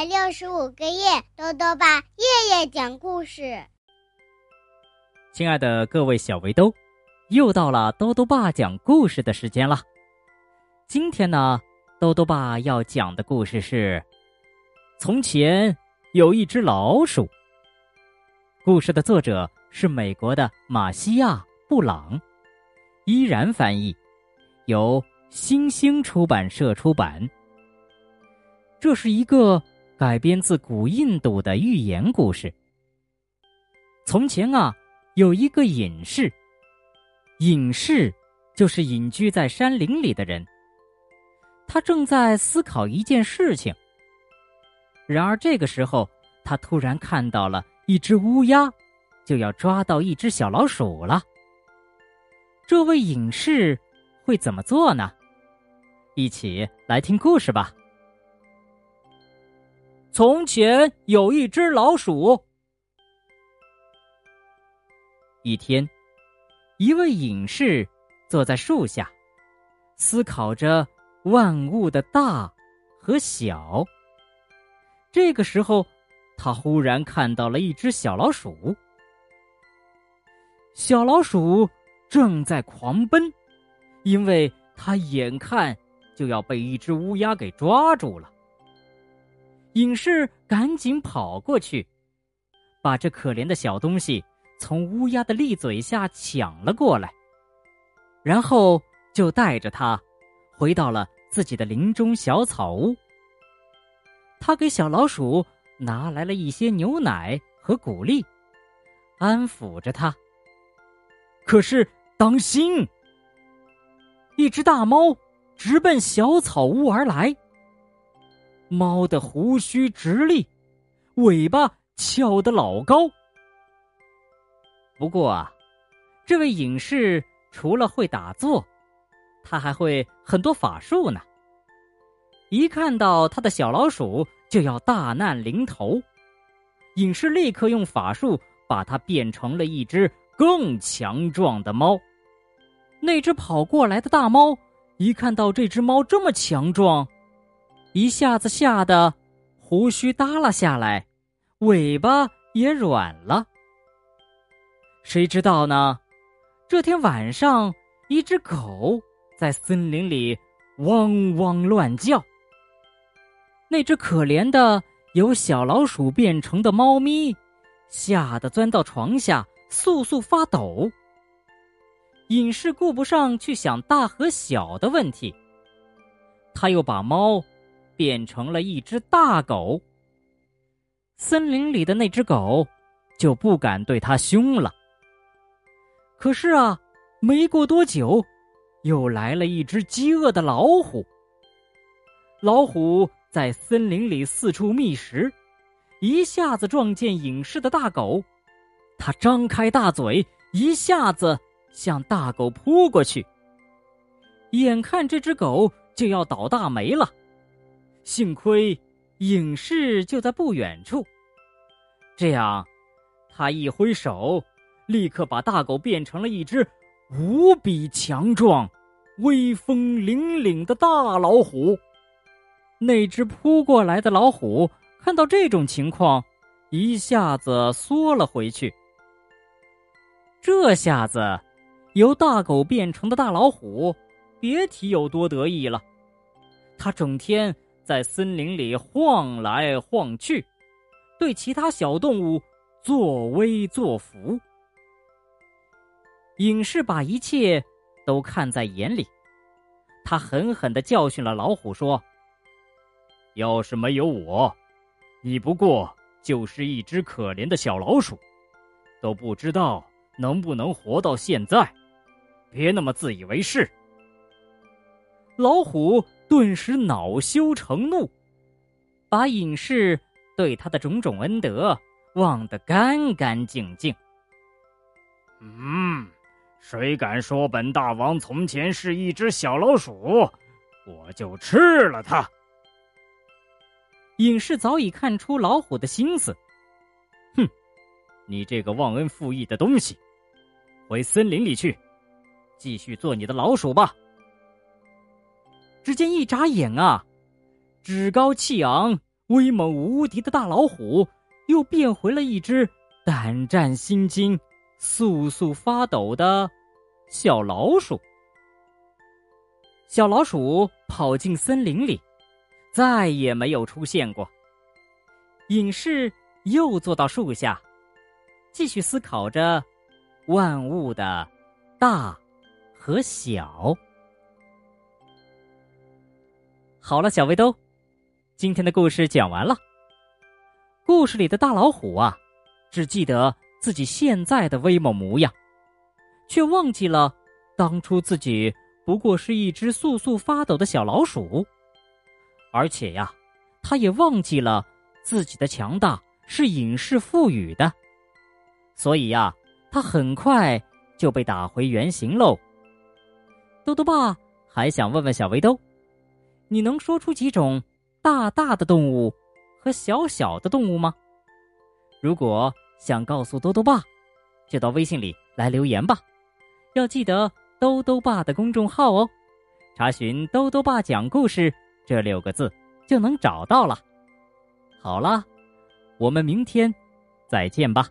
百六十五个夜，豆豆爸夜夜讲故事。亲爱的各位小围兜，又到了豆豆爸讲故事的时间了。今天呢，豆豆爸要讲的故事是：从前有一只老鼠。故事的作者是美国的马西亚·布朗，依然翻译，由星星出版社出版。这是一个改编自古印度的寓言故事。从前啊，有一个隐士。隐士就是隐居在山林里的人。他正在思考一件事情。然而这个时候，他突然看到了一只乌鸦，就要抓到一只小老鼠了。这位隐士会怎么做呢？一起来听故事吧。从前有一只老鼠。一天，一位隐士坐在树下，思考着万物的大和小。这个时候，他忽然看到了一只小老鼠。小老鼠正在狂奔，因为它眼看就要被一只乌鸦给抓住了。隐士赶紧跑过去，把这可怜的小东西从乌鸦的利嘴下抢了过来，然后就带着它回到了自己的林中小草屋。他给小老鼠拿来了一些牛奶和谷粒，安抚着它。可是，当心！一只大猫直奔小草屋而来。猫的胡须直立，尾巴翘得老高。不过啊，这位隐士除了会打坐，他还会很多法术呢。一看到他的小老鼠就要大难临头，隐士立刻用法术把它变成了一只更强壮的猫。那只跑过来的大猫一看到这只猫这么强壮。一下子吓得胡须耷拉下来，尾巴也软了。谁知道呢？这天晚上，一只狗在森林里汪汪乱叫。那只可怜的由小老鼠变成的猫咪，吓得钻到床下，簌簌发抖。隐士顾不上去想大和小的问题，他又把猫。变成了一只大狗。森林里的那只狗就不敢对它凶了。可是啊，没过多久，又来了一只饥饿的老虎。老虎在森林里四处觅食，一下子撞见隐士的大狗，它张开大嘴，一下子向大狗扑过去。眼看这只狗就要倒大霉了。幸亏隐士就在不远处，这样，他一挥手，立刻把大狗变成了一只无比强壮、威风凛凛的大老虎。那只扑过来的老虎看到这种情况，一下子缩了回去。这下子，由大狗变成的大老虎，别提有多得意了。他整天。在森林里晃来晃去，对其他小动物作威作福。隐士把一切都看在眼里，他狠狠的教训了老虎说：“要是没有我，你不过就是一只可怜的小老鼠，都不知道能不能活到现在。别那么自以为是。”老虎。顿时恼羞成怒，把隐士对他的种种恩德忘得干干净净。嗯，谁敢说本大王从前是一只小老鼠，我就吃了他。隐士早已看出老虎的心思，哼，你这个忘恩负义的东西，回森林里去，继续做你的老鼠吧。只见一眨眼啊，趾高气昂、威猛无敌的大老虎又变回了一只胆战心惊、簌簌发抖的小老鼠。小老鼠跑进森林里，再也没有出现过。隐士又坐到树下，继续思考着万物的大和小。好了，小围兜，今天的故事讲完了。故事里的大老虎啊，只记得自己现在的威猛模样，却忘记了当初自己不过是一只簌簌发抖的小老鼠。而且呀，他也忘记了自己的强大是隐士赋予的，所以呀，他很快就被打回原形喽。豆豆爸还想问问小围兜。你能说出几种大大的动物和小小的动物吗？如果想告诉兜兜爸，就到微信里来留言吧。要记得兜兜爸的公众号哦，查询“兜兜爸讲故事”这六个字就能找到了。好了，我们明天再见吧。